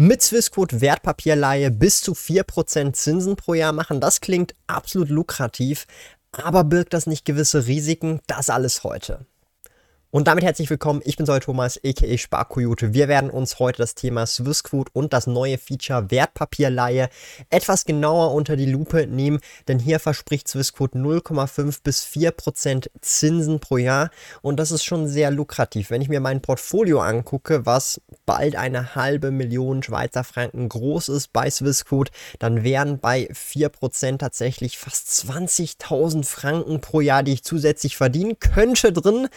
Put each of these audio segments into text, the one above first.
mit Swissquote Wertpapierleihe bis zu 4% Zinsen pro Jahr machen. Das klingt absolut lukrativ, aber birgt das nicht gewisse Risiken? Das alles heute. Und damit herzlich willkommen, ich bin Sol Thomas, aka Sparkoyote. Wir werden uns heute das Thema Swissquote und das neue Feature Wertpapierleihe etwas genauer unter die Lupe nehmen, denn hier verspricht Swissquote 0,5 bis 4% Zinsen pro Jahr und das ist schon sehr lukrativ. Wenn ich mir mein Portfolio angucke, was bald eine halbe Million Schweizer Franken groß ist bei Swissquote, dann wären bei 4% tatsächlich fast 20.000 Franken pro Jahr, die ich zusätzlich verdienen könnte drin.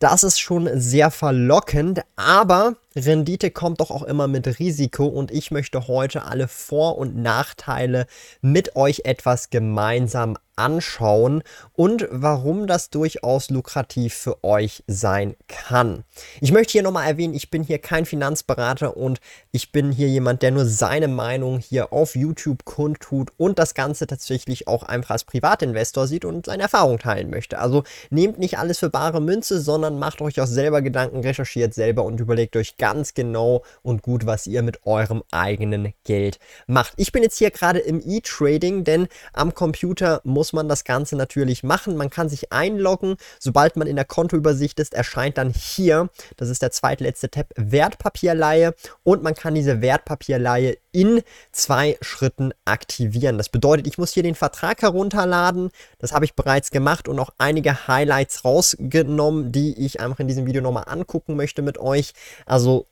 Das ist schon sehr verlockend, aber Rendite kommt doch auch immer mit Risiko und ich möchte heute alle Vor- und Nachteile mit euch etwas gemeinsam anschauen und warum das durchaus lukrativ für euch sein kann. Ich möchte hier nochmal erwähnen, ich bin hier kein Finanzberater und ich bin hier jemand, der nur seine Meinung hier auf YouTube kundtut und das Ganze tatsächlich auch einfach als Privatinvestor sieht und seine Erfahrung teilen möchte. Also nehmt nicht alles für bare Münze, sondern macht euch auch selber Gedanken, recherchiert selber und überlegt euch ganz genau und gut, was ihr mit eurem eigenen Geld macht. Ich bin jetzt hier gerade im E-Trading, denn am Computer muss man das Ganze natürlich machen. Man kann sich einloggen. Sobald man in der Kontoübersicht ist, erscheint dann hier, das ist der zweitletzte Tab, Wertpapierleihe und man kann diese Wertpapierleihe in zwei Schritten aktivieren. Das bedeutet, ich muss hier den Vertrag herunterladen. Das habe ich bereits gemacht und auch einige Highlights rausgenommen, die ich einfach in diesem Video nochmal angucken möchte mit euch. Also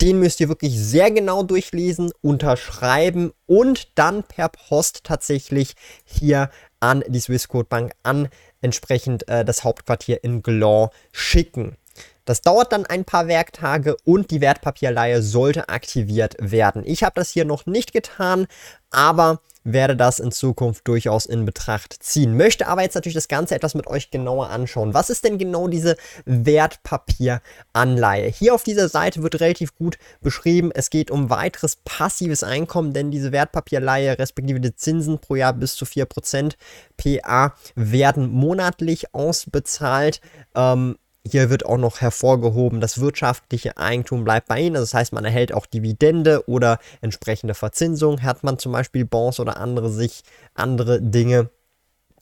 den müsst ihr wirklich sehr genau durchlesen, unterschreiben und dann per Post tatsächlich hier an die Swissquote Bank, an entsprechend äh, das Hauptquartier in Gland schicken. Das dauert dann ein paar Werktage und die Wertpapierleihe sollte aktiviert werden. Ich habe das hier noch nicht getan, aber werde das in Zukunft durchaus in Betracht ziehen. Möchte aber jetzt natürlich das Ganze etwas mit euch genauer anschauen. Was ist denn genau diese Wertpapieranleihe? Hier auf dieser Seite wird relativ gut beschrieben, es geht um weiteres passives Einkommen, denn diese Wertpapierleihe respektive die Zinsen pro Jahr bis zu 4% PA werden monatlich ausbezahlt. Ähm, hier wird auch noch hervorgehoben, das wirtschaftliche Eigentum bleibt bei Ihnen. Das heißt, man erhält auch Dividende oder entsprechende Verzinsung. Hat man zum Beispiel Bonds oder andere sich andere Dinge.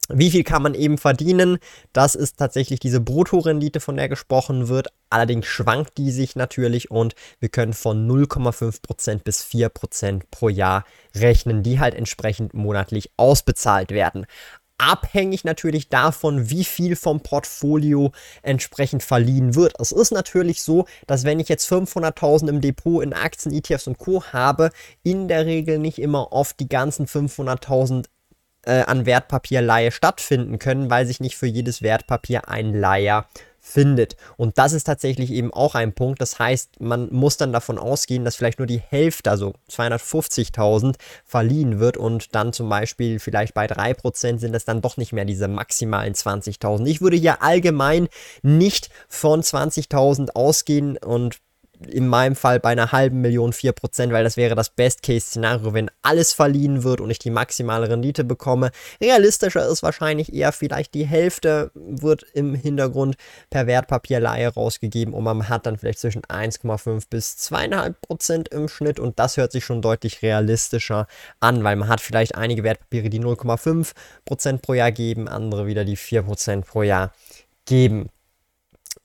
Wie viel kann man eben verdienen? Das ist tatsächlich diese Bruttorendite, von der gesprochen wird. Allerdings schwankt die sich natürlich und wir können von 0,5% bis 4% pro Jahr rechnen, die halt entsprechend monatlich ausbezahlt werden abhängig natürlich davon, wie viel vom Portfolio entsprechend verliehen wird. Es ist natürlich so, dass wenn ich jetzt 500.000 im Depot in Aktien, ETFs und Co. habe, in der Regel nicht immer oft die ganzen 500.000 äh, an Wertpapierleihe stattfinden können, weil sich nicht für jedes Wertpapier ein Leiher findet. Und das ist tatsächlich eben auch ein Punkt. Das heißt, man muss dann davon ausgehen, dass vielleicht nur die Hälfte, also 250.000, verliehen wird und dann zum Beispiel vielleicht bei 3% sind es dann doch nicht mehr diese maximalen 20.000. Ich würde hier allgemein nicht von 20.000 ausgehen und in meinem Fall bei einer halben Million 4%, weil das wäre das Best-Case-Szenario, wenn alles verliehen wird und ich die maximale Rendite bekomme. Realistischer ist wahrscheinlich eher vielleicht die Hälfte wird im Hintergrund per Wertpapierleihe rausgegeben und man hat dann vielleicht zwischen 1,5 bis 2,5% im Schnitt und das hört sich schon deutlich realistischer an, weil man hat vielleicht einige Wertpapiere, die 0,5% pro Jahr geben, andere wieder die 4% pro Jahr geben.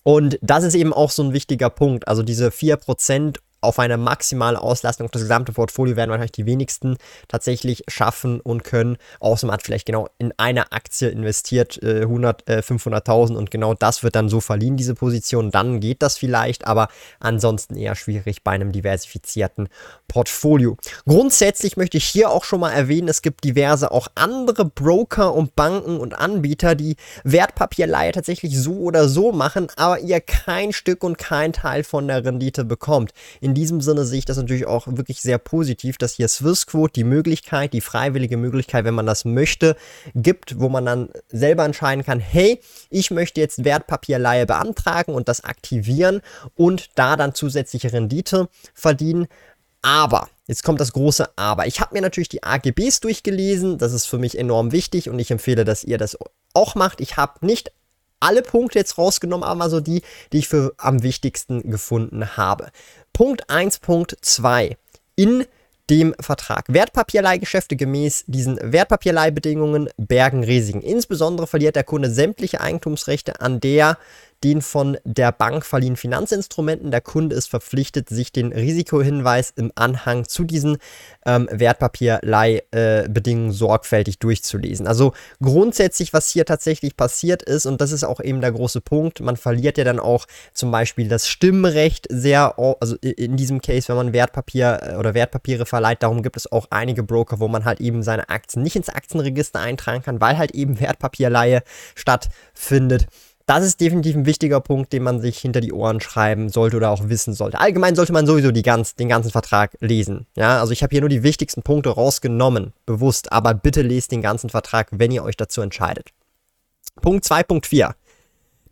Und das ist eben auch so ein wichtiger Punkt. Also diese 4% auf eine maximale Auslastung das gesamte Portfolio werden wahrscheinlich die wenigsten tatsächlich schaffen und können. Außer man hat vielleicht genau in eine Aktie investiert, äh, 100, äh, 500.000 und genau das wird dann so verliehen, diese Position. Dann geht das vielleicht, aber ansonsten eher schwierig bei einem diversifizierten Portfolio. Grundsätzlich möchte ich hier auch schon mal erwähnen, es gibt diverse auch andere Broker und Banken und Anbieter, die Wertpapierleihe tatsächlich so oder so machen, aber ihr kein Stück und kein Teil von der Rendite bekommt. In diesem Sinne sehe ich das natürlich auch wirklich sehr positiv, dass hier Swissquote die Möglichkeit, die freiwillige Möglichkeit, wenn man das möchte, gibt, wo man dann selber entscheiden kann, hey, ich möchte jetzt Wertpapierleihe beantragen und das aktivieren und da dann zusätzliche Rendite verdienen. Aber, jetzt kommt das große Aber. Ich habe mir natürlich die AGBs durchgelesen, das ist für mich enorm wichtig und ich empfehle, dass ihr das auch macht. Ich habe nicht alle Punkte jetzt rausgenommen, aber mal so die, die ich für am wichtigsten gefunden habe. Punkt 1.2. In dem Vertrag. Wertpapierleihgeschäfte gemäß diesen Wertpapierleihbedingungen bergen Risiken. Insbesondere verliert der Kunde sämtliche Eigentumsrechte an der den von der Bank verliehenen Finanzinstrumenten. Der Kunde ist verpflichtet, sich den Risikohinweis im Anhang zu diesen ähm, Wertpapierleihbedingungen äh, sorgfältig durchzulesen. Also grundsätzlich, was hier tatsächlich passiert ist, und das ist auch eben der große Punkt, man verliert ja dann auch zum Beispiel das Stimmrecht sehr, also in diesem Case, wenn man Wertpapier äh, oder Wertpapiere verleiht, darum gibt es auch einige Broker, wo man halt eben seine Aktien nicht ins Aktienregister eintragen kann, weil halt eben Wertpapierleihe stattfindet. Das ist definitiv ein wichtiger Punkt, den man sich hinter die Ohren schreiben sollte oder auch wissen sollte. Allgemein sollte man sowieso ganz, den ganzen Vertrag lesen. Ja, also ich habe hier nur die wichtigsten Punkte rausgenommen, bewusst, aber bitte lest den ganzen Vertrag, wenn ihr euch dazu entscheidet. Punkt 2.4.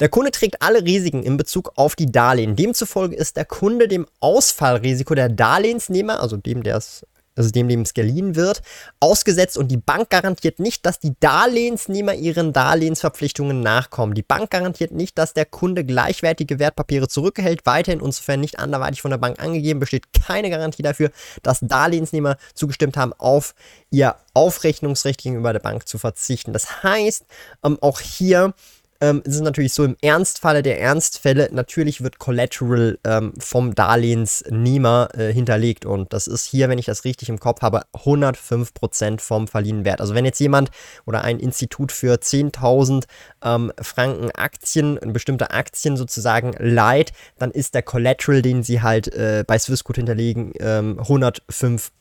Der Kunde trägt alle Risiken in Bezug auf die Darlehen. Demzufolge ist der Kunde dem Ausfallrisiko der Darlehensnehmer, also dem, der es also dem, dem es geliehen wird, ausgesetzt und die Bank garantiert nicht, dass die Darlehensnehmer ihren Darlehensverpflichtungen nachkommen. Die Bank garantiert nicht, dass der Kunde gleichwertige Wertpapiere zurückerhält. Weiterhin und sofern nicht anderweitig von der Bank angegeben, besteht keine Garantie dafür, dass Darlehensnehmer zugestimmt haben, auf ihr Aufrechnungsrecht gegenüber der Bank zu verzichten. Das heißt, ähm, auch hier ähm, ist es natürlich so, im Ernstfalle der Ernstfälle, natürlich wird Collateral ähm, vom Darlehensnehmer äh, hinterlegt. Und das ist hier, wenn ich das richtig im Kopf habe, 105% vom verliehenen Wert. Also wenn jetzt jemand oder ein Institut für 10.000 ähm, Franken Aktien, bestimmte Aktien sozusagen leiht, dann ist der Collateral, den sie halt äh, bei Swissquote hinterlegen, 105%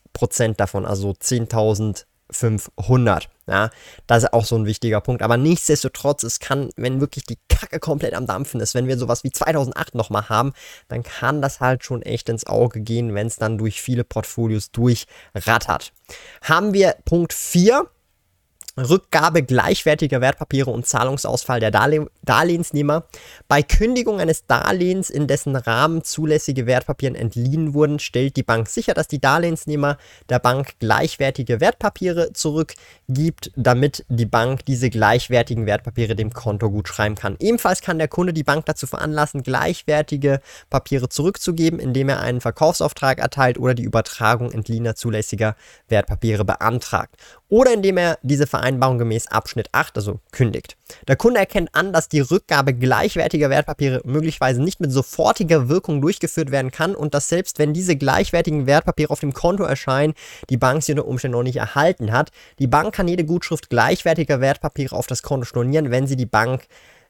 ähm, davon, also 10.000 500. Ja, das ist auch so ein wichtiger Punkt. Aber nichtsdestotrotz, es kann, wenn wirklich die Kacke komplett am Dampfen ist, wenn wir sowas wie 2008 nochmal haben, dann kann das halt schon echt ins Auge gehen, wenn es dann durch viele Portfolios durchrattert. Haben wir Punkt 4, Rückgabe gleichwertiger Wertpapiere und Zahlungsausfall der Darle Darlehensnehmer. Bei Kündigung eines Darlehens, in dessen Rahmen zulässige Wertpapiere entliehen wurden, stellt die Bank sicher, dass die Darlehensnehmer der Bank gleichwertige Wertpapiere zurückgibt, damit die Bank diese gleichwertigen Wertpapiere dem Konto gut schreiben kann. Ebenfalls kann der Kunde die Bank dazu veranlassen, gleichwertige Papiere zurückzugeben, indem er einen Verkaufsauftrag erteilt oder die Übertragung entliehener zulässiger Wertpapiere beantragt oder indem er diese Vereinbarung gemäß Abschnitt 8, also kündigt. Der Kunde erkennt an, dass die Rückgabe gleichwertiger Wertpapiere möglicherweise nicht mit sofortiger Wirkung durchgeführt werden kann und dass selbst wenn diese gleichwertigen Wertpapiere auf dem Konto erscheinen, die Bank sie unter Umständen noch nicht erhalten hat. Die Bank kann jede Gutschrift gleichwertiger Wertpapiere auf das Konto stornieren, wenn sie die Bank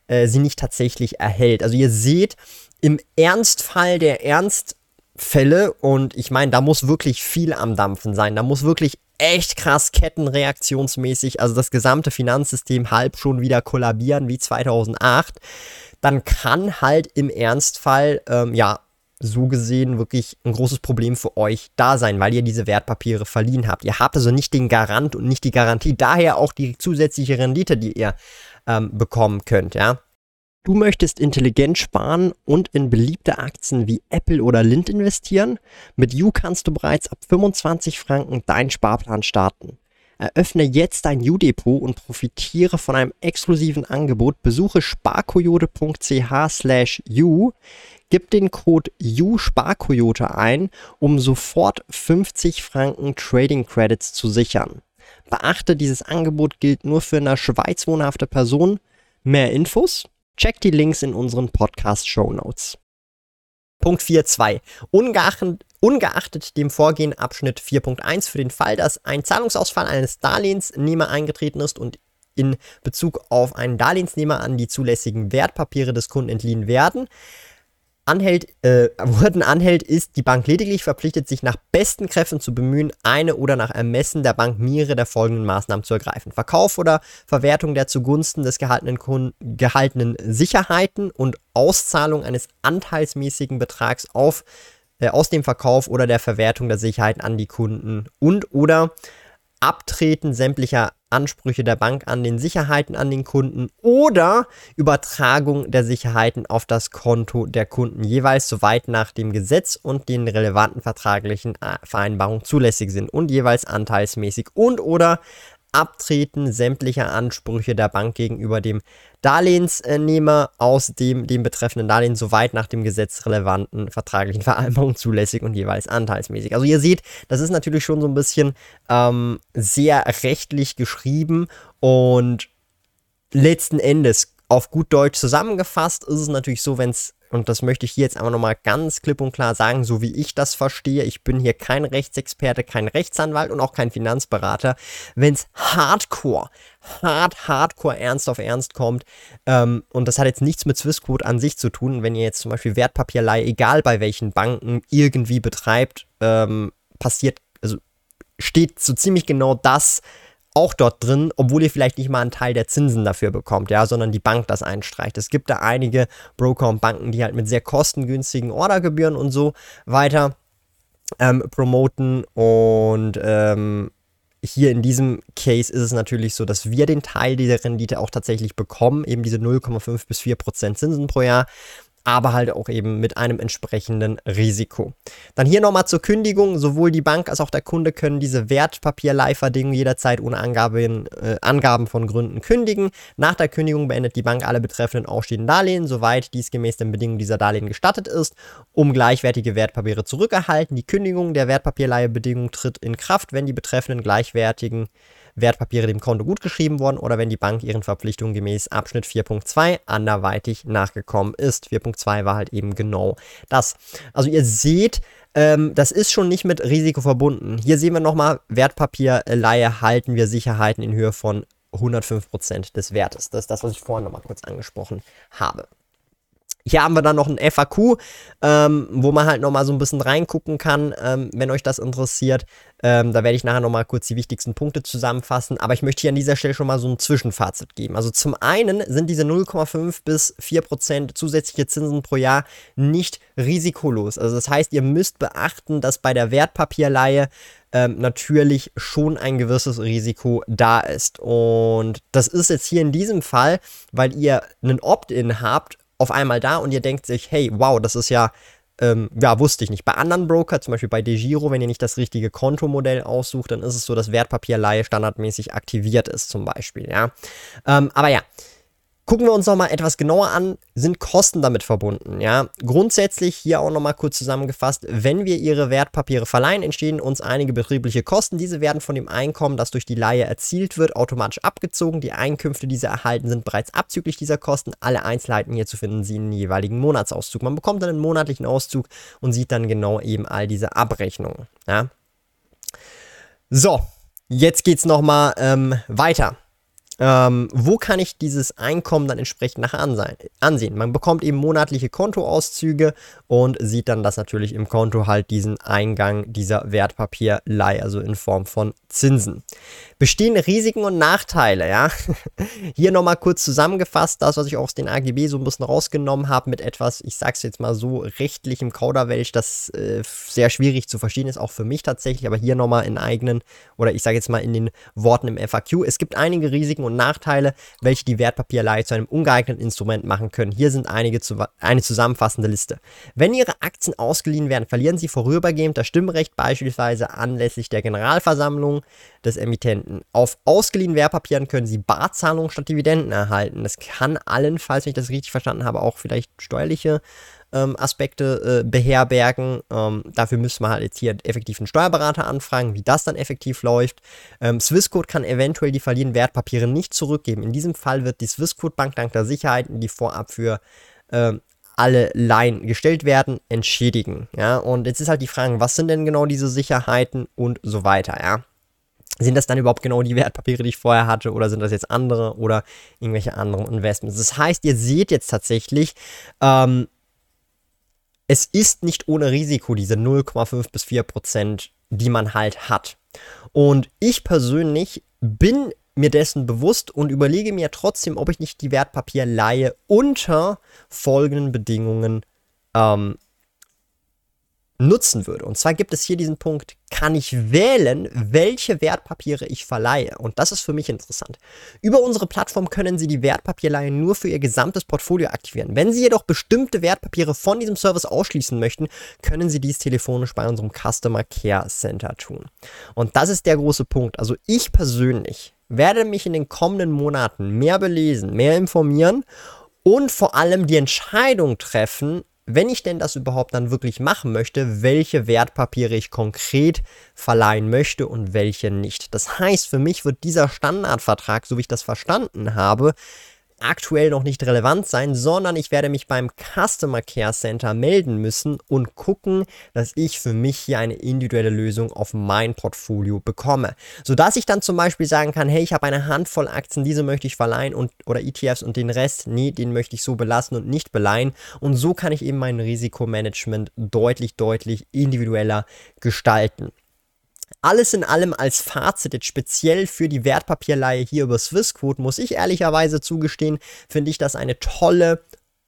äh, sie nicht tatsächlich erhält. Also ihr seht, im Ernstfall der Ernstfälle und ich meine, da muss wirklich viel am Dampfen sein. Da muss wirklich echt krass kettenreaktionsmäßig, also das gesamte Finanzsystem halb schon wieder kollabieren wie 2008, dann kann halt im Ernstfall, ähm, ja, so gesehen wirklich ein großes Problem für euch da sein, weil ihr diese Wertpapiere verliehen habt. Ihr habt also nicht den Garant und nicht die Garantie, daher auch die zusätzliche Rendite, die ihr ähm, bekommen könnt, ja. Du möchtest intelligent sparen und in beliebte Aktien wie Apple oder Lind investieren? Mit You kannst du bereits ab 25 Franken deinen Sparplan starten. Eröffne jetzt dein U-Depot und profitiere von einem exklusiven Angebot. Besuche sparkoyote.ch slash U, gib den Code USparkoyote ein, um sofort 50 Franken Trading Credits zu sichern. Beachte, dieses Angebot gilt nur für in der Schweiz wohnhafte Personen. Mehr Infos Check die Links in unseren Podcast-Show Notes. Punkt 4.2. Ungeachtet, ungeachtet dem Vorgehen Abschnitt 4.1 für den Fall, dass ein Zahlungsausfall eines Darlehensnehmer eingetreten ist und in Bezug auf einen Darlehensnehmer an die zulässigen Wertpapiere des Kunden entliehen werden, anhält, äh, Wurden anhält, ist die Bank lediglich verpflichtet, sich nach besten Kräften zu bemühen, eine oder nach Ermessen der Bank mehrere der folgenden Maßnahmen zu ergreifen. Verkauf oder Verwertung der zugunsten des gehaltenen, gehaltenen Sicherheiten und Auszahlung eines anteilsmäßigen Betrags auf äh, aus dem Verkauf oder der Verwertung der Sicherheiten an die Kunden und oder Abtreten sämtlicher Ansprüche der Bank an den Sicherheiten an den Kunden oder Übertragung der Sicherheiten auf das Konto der Kunden, jeweils soweit nach dem Gesetz und den relevanten vertraglichen äh, Vereinbarungen zulässig sind und jeweils anteilsmäßig und oder Abtreten sämtlicher Ansprüche der Bank gegenüber dem Darlehensnehmer aus dem, dem betreffenden Darlehen soweit nach dem Gesetz relevanten vertraglichen Vereinbarungen zulässig und jeweils anteilsmäßig. Also ihr seht, das ist natürlich schon so ein bisschen ähm, sehr rechtlich geschrieben und letzten Endes auf gut Deutsch zusammengefasst ist es natürlich so, wenn es und das möchte ich hier jetzt einfach nochmal ganz klipp und klar sagen, so wie ich das verstehe. Ich bin hier kein Rechtsexperte, kein Rechtsanwalt und auch kein Finanzberater. Wenn es hardcore, hart, hardcore ernst auf ernst kommt, ähm, und das hat jetzt nichts mit Swissquote an sich zu tun, wenn ihr jetzt zum Beispiel Wertpapierleihe, egal bei welchen Banken, irgendwie betreibt, ähm, passiert, also steht so ziemlich genau das, auch dort drin, obwohl ihr vielleicht nicht mal einen Teil der Zinsen dafür bekommt, ja, sondern die Bank das einstreicht. Es gibt da einige Broker und Banken, die halt mit sehr kostengünstigen Ordergebühren und so weiter ähm, promoten und ähm, hier in diesem Case ist es natürlich so, dass wir den Teil dieser Rendite auch tatsächlich bekommen, eben diese 0,5 bis 4 Prozent Zinsen pro Jahr aber halt auch eben mit einem entsprechenden Risiko. Dann hier nochmal zur Kündigung. Sowohl die Bank als auch der Kunde können diese Wertpapierleihverdingung jederzeit ohne Angaben, äh, Angaben von Gründen kündigen. Nach der Kündigung beendet die Bank alle betreffenden ausstehenden Darlehen, soweit dies gemäß den Bedingungen dieser Darlehen gestattet ist, um gleichwertige Wertpapiere zurückerhalten. Die Kündigung der Wertpapierleihebedingung tritt in Kraft, wenn die betreffenden gleichwertigen Wertpapiere dem Konto gutgeschrieben worden oder wenn die Bank ihren Verpflichtungen gemäß Abschnitt 4.2 anderweitig nachgekommen ist. 4.2 war halt eben genau das. Also ihr seht, ähm, das ist schon nicht mit Risiko verbunden. Hier sehen wir nochmal, Wertpapierleihe halten wir Sicherheiten in Höhe von 105% des Wertes. Das ist das, was ich vorhin nochmal kurz angesprochen habe. Hier haben wir dann noch ein FAQ, ähm, wo man halt nochmal so ein bisschen reingucken kann, ähm, wenn euch das interessiert. Ähm, da werde ich nachher nochmal kurz die wichtigsten Punkte zusammenfassen. Aber ich möchte hier an dieser Stelle schon mal so ein Zwischenfazit geben. Also zum einen sind diese 0,5 bis 4 Prozent zusätzliche Zinsen pro Jahr nicht risikolos. Also das heißt, ihr müsst beachten, dass bei der Wertpapierleihe ähm, natürlich schon ein gewisses Risiko da ist. Und das ist jetzt hier in diesem Fall, weil ihr einen Opt-in habt, auf einmal da und ihr denkt sich, hey, wow, das ist ja, ähm, ja, wusste ich nicht. Bei anderen Broker, zum Beispiel bei DeGiro, wenn ihr nicht das richtige Kontomodell aussucht, dann ist es so, dass Wertpapierleihe standardmäßig aktiviert ist, zum Beispiel, ja. Ähm, aber ja, Gucken wir uns nochmal etwas genauer an, sind Kosten damit verbunden, ja. Grundsätzlich hier auch nochmal kurz zusammengefasst, wenn wir Ihre Wertpapiere verleihen, entstehen uns einige betriebliche Kosten. Diese werden von dem Einkommen, das durch die Leihe erzielt wird, automatisch abgezogen. Die Einkünfte, die Sie erhalten, sind bereits abzüglich dieser Kosten. Alle Einzelheiten hierzu finden Sie in den jeweiligen Monatsauszug. Man bekommt dann einen monatlichen Auszug und sieht dann genau eben all diese Abrechnungen, ja. So, jetzt geht's nochmal ähm, weiter. Ähm, wo kann ich dieses Einkommen dann entsprechend nachher ansehen? Man bekommt eben monatliche Kontoauszüge und sieht dann, dass natürlich im Konto halt diesen Eingang dieser Wertpapierleihe, also in Form von Zinsen. Bestehen Risiken und Nachteile, ja? Hier nochmal kurz zusammengefasst, das, was ich aus den AGB so ein bisschen rausgenommen habe, mit etwas, ich sag's jetzt mal so, rechtlichem Kauderwelsch, das äh, sehr schwierig zu verstehen ist, auch für mich tatsächlich, aber hier nochmal in eigenen, oder ich sage jetzt mal in den Worten im FAQ. Es gibt einige Risiken und Nachteile, welche die Wertpapierleihe zu einem ungeeigneten Instrument machen können. Hier sind einige zu, eine zusammenfassende Liste. Wenn Ihre Aktien ausgeliehen werden, verlieren Sie vorübergehend das Stimmrecht, beispielsweise anlässlich der Generalversammlung des Emittenten. Auf ausgeliehenen Wertpapieren können Sie Barzahlungen statt Dividenden erhalten. Das kann allenfalls, wenn ich das richtig verstanden habe, auch vielleicht steuerliche ähm, Aspekte äh, beherbergen. Ähm, dafür müsste man halt jetzt hier effektiv einen Steuerberater anfragen, wie das dann effektiv läuft. Ähm, Swissquote kann eventuell die verliehenen Wertpapiere nicht zurückgeben. In diesem Fall wird die Swissquote Bank dank der Sicherheiten, die vorab für ähm, alle Laien gestellt werden, entschädigen. Ja, und jetzt ist halt die Frage, was sind denn genau diese Sicherheiten und so weiter, ja. Sind das dann überhaupt genau die Wertpapiere, die ich vorher hatte, oder sind das jetzt andere oder irgendwelche anderen Investments? Das heißt, ihr seht jetzt tatsächlich, ähm, es ist nicht ohne Risiko diese 0,5 bis 4 Prozent, die man halt hat. Und ich persönlich bin mir dessen bewusst und überlege mir trotzdem, ob ich nicht die Wertpapierleihe unter folgenden Bedingungen ähm, nutzen würde. Und zwar gibt es hier diesen Punkt, kann ich wählen, welche Wertpapiere ich verleihe. Und das ist für mich interessant. Über unsere Plattform können Sie die Wertpapierleihe nur für Ihr gesamtes Portfolio aktivieren. Wenn Sie jedoch bestimmte Wertpapiere von diesem Service ausschließen möchten, können Sie dies telefonisch bei unserem Customer Care Center tun. Und das ist der große Punkt. Also ich persönlich werde mich in den kommenden Monaten mehr belesen, mehr informieren und vor allem die Entscheidung treffen, wenn ich denn das überhaupt dann wirklich machen möchte, welche Wertpapiere ich konkret verleihen möchte und welche nicht. Das heißt, für mich wird dieser Standardvertrag, so wie ich das verstanden habe, aktuell noch nicht relevant sein, sondern ich werde mich beim Customer Care Center melden müssen und gucken, dass ich für mich hier eine individuelle Lösung auf mein Portfolio bekomme. Sodass ich dann zum Beispiel sagen kann, hey, ich habe eine Handvoll Aktien, diese möchte ich verleihen und oder ETFs und den Rest, nee, den möchte ich so belassen und nicht beleihen. Und so kann ich eben mein Risikomanagement deutlich, deutlich individueller gestalten. Alles in allem als Fazit jetzt speziell für die Wertpapierleihe hier über Swissquote muss ich ehrlicherweise zugestehen, finde ich das eine tolle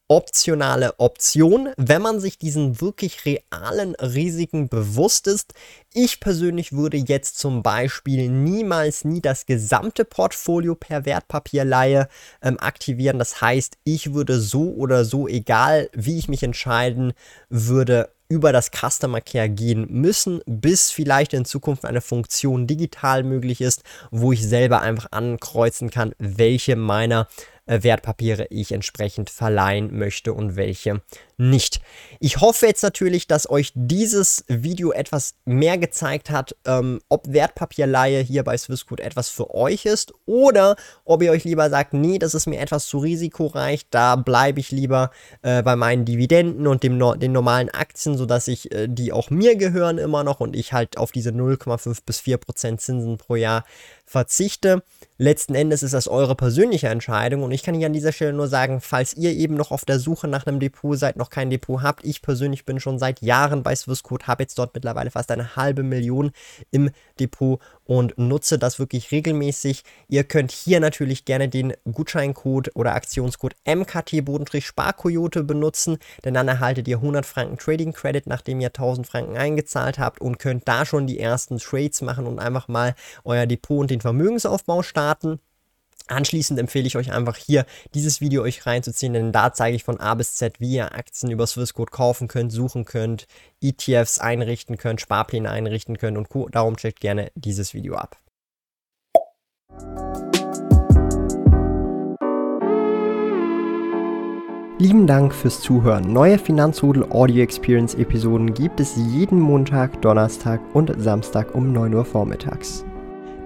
optionale Option, wenn man sich diesen wirklich realen Risiken bewusst ist. Ich persönlich würde jetzt zum Beispiel niemals nie das gesamte Portfolio per Wertpapierleihe ähm, aktivieren. Das heißt, ich würde so oder so, egal wie ich mich entscheiden würde, über das Customer Care gehen müssen, bis vielleicht in Zukunft eine Funktion digital möglich ist, wo ich selber einfach ankreuzen kann, welche meiner äh, Wertpapiere ich entsprechend verleihen möchte und welche nicht. Ich hoffe jetzt natürlich, dass euch dieses Video etwas mehr gezeigt hat, ähm, ob Wertpapierleihe hier bei Swissquote etwas für euch ist oder ob ihr euch lieber sagt, nee, das ist mir etwas zu risikoreich, da bleibe ich lieber äh, bei meinen Dividenden und dem, den normalen Aktien, sodass ich äh, die auch mir gehören immer noch und ich halt auf diese 0,5 bis 4 Prozent Zinsen pro Jahr verzichte. Letzten Endes ist das eure persönliche Entscheidung und ich kann hier an dieser Stelle nur sagen, falls ihr eben noch auf der Suche nach einem Depot seid, noch kein Depot habt, ich persönlich bin schon seit Jahren bei Swissquote, habe jetzt dort mittlerweile fast eine halbe Million im Depot und nutze das wirklich regelmäßig. Ihr könnt hier natürlich gerne den Gutscheincode oder Aktionscode MKT-Sparkoyote benutzen, denn dann erhaltet ihr 100 Franken Trading Credit, nachdem ihr 1000 Franken eingezahlt habt und könnt da schon die ersten Trades machen und einfach mal euer Depot und den Vermögensaufbau starten. Anschließend empfehle ich euch einfach hier dieses Video euch reinzuziehen, denn da zeige ich von A bis Z, wie ihr Aktien über Swissquote kaufen könnt, suchen könnt, ETFs einrichten könnt, Sparpläne einrichten könnt und Co. Darum checkt gerne dieses Video ab. Lieben Dank fürs Zuhören. Neue Finanzrudel Audio Experience Episoden gibt es jeden Montag, Donnerstag und Samstag um 9 Uhr vormittags.